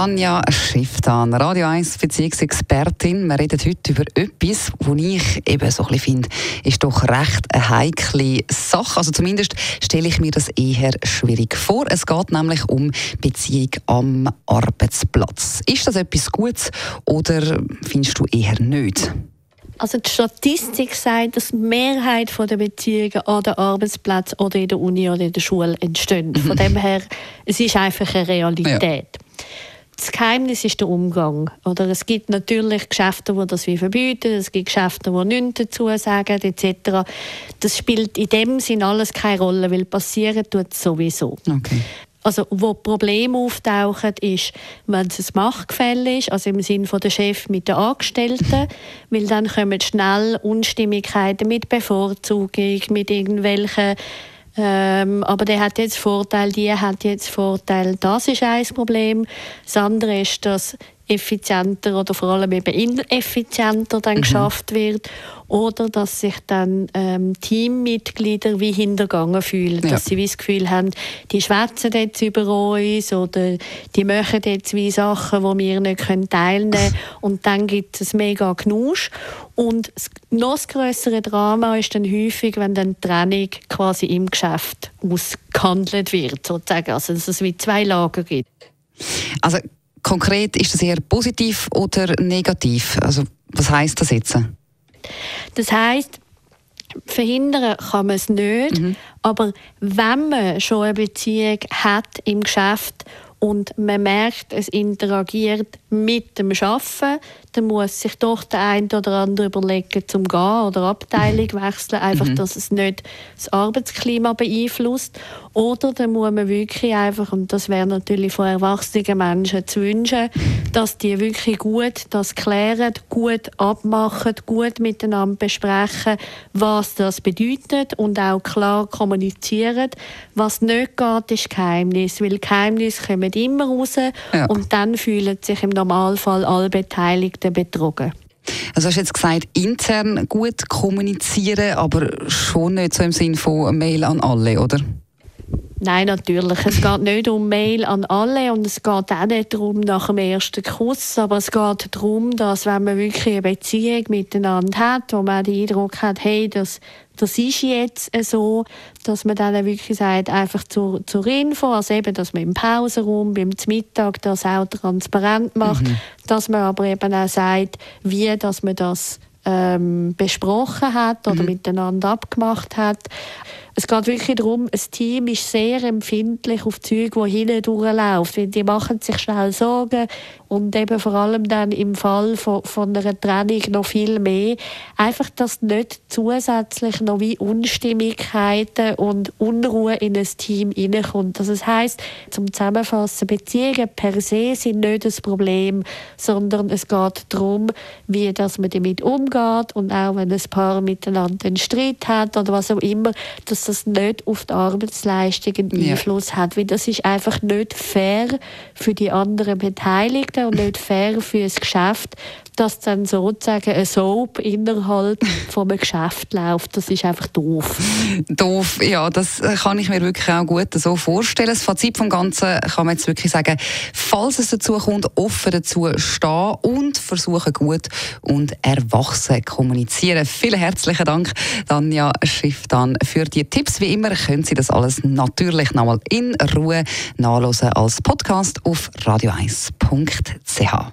Tanja Schifftan, Radio 1 Beziehungsexpertin. Wir reden heute über etwas, wo ich eben so ein finde, ist doch recht eine heikle Sache. Also zumindest stelle ich mir das eher schwierig vor. Es geht nämlich um Beziehung am Arbeitsplatz. Ist das etwas Gutes oder findest du eher nicht? Also die Statistik sagt, dass die Mehrheit der Beziehungen an den Arbeitsplatz oder in der Uni oder in der Schule entstehen. Von dem her, es ist einfach eine Realität. Ja das Geheimnis ist der Umgang. Oder es gibt natürlich Geschäfte, die das wie verbieten, es gibt Geschäfte, die nichts dazu sagen, etc. Das spielt in dem Sinn alles keine Rolle, weil passieren tut es sowieso. Okay. Also, wo Probleme auftauchen, ist, wenn es ein Machtgefälle ist, also im Sinne von der Chef mit den Angestellten, weil dann kommen schnell Unstimmigkeiten mit Bevorzugung, mit irgendwelchen ähm, aber der hat jetzt Vorteil, die hat jetzt Vorteil. Das ist ein Problem. Das andere ist, dass effizienter oder vor allem eben ineffizienter dann mhm. geschafft wird oder dass sich dann ähm, Teammitglieder wie hintergangen fühlen, ja. dass sie wie das Gefühl haben, die schwätzen jetzt über uns oder die machen jetzt wie Sachen, wo wir nicht können teilnehmen können und dann gibt es mega Knusch und noch das größere Drama ist dann häufig, wenn dann die Trennung quasi im Geschäft ausgehandelt wird, sozusagen, also dass es wie zwei Lager gibt. Also konkret ist das eher positiv oder negativ? Also was heißt das jetzt? Das heißt, verhindern kann man es nicht, mhm. aber wenn man schon eine Beziehung hat im Geschäft und man merkt, es interagiert mit dem Schaffen, dann muss sich doch der eine oder andere überlegen, zum gehen oder Abteilung wechseln, einfach, mhm. dass es nicht das Arbeitsklima beeinflusst. Oder dann muss man wirklich einfach, und das wäre natürlich von erwachsenen Menschen zu wünschen, dass die wirklich gut das klären, gut abmachen, gut miteinander besprechen, was das bedeutet und auch klar kommunizieren. Was nicht geht, ist Geheimnis, weil Geheimnisse kommen immer raus ja. und dann fühlen sich im Normalfall alle Beteiligten betrogen. Also hast du jetzt gesagt, intern gut kommunizieren, aber schon nicht so im Sinn von Mail an alle, oder? Nein, natürlich. Es geht nicht um Mail an alle und es geht auch nicht darum nach dem ersten Kuss, aber es geht darum, dass wenn man wirklich eine Beziehung miteinander hat, wo man den Eindruck hat, hey, das, das ist jetzt so, dass man dann wirklich sagt, einfach zur, zur Info, also eben, dass man im Pausenraum, beim Mittag das auch transparent macht, mhm. dass man aber eben auch sagt, wie, dass man das ähm, besprochen hat oder mhm. miteinander abgemacht hat. Es geht wirklich darum, ein Team ist sehr empfindlich auf Züge, die hinten durchlaufen. Die machen sich schnell Sorgen und eben vor allem dann im Fall von, von einer Trennung noch viel mehr. Einfach, dass nicht zusätzlich noch wie Unstimmigkeiten und Unruhe in ein Team hineinkommt. Also das heisst, zum Zusammenfassen, Beziehungen per se sind nicht das Problem, sondern es geht darum, wie dass man damit umgeht und auch wenn ein Paar miteinander einen Streit hat oder was auch immer, dass das nicht auf die Arbeitsleistung einen Einfluss ja. hat, weil das ist einfach nicht fair für die anderen Beteiligten und nicht fair für das Geschäft, dass dann sozusagen ein Soap innerhalb von einem Geschäft läuft. Das ist einfach doof. Doof, ja, das kann ich mir wirklich auch gut so vorstellen. Das Fazit vom Ganzen kann man jetzt wirklich sagen, falls es dazu kommt, offen dazu stehen und versuchen gut und erwachsen kommunizieren. Vielen herzlichen Dank, Danja Schifftan, für die Tipps. Wie immer können Sie das alles natürlich nochmal in Ruhe nachlesen als Podcast auf radio1.ch.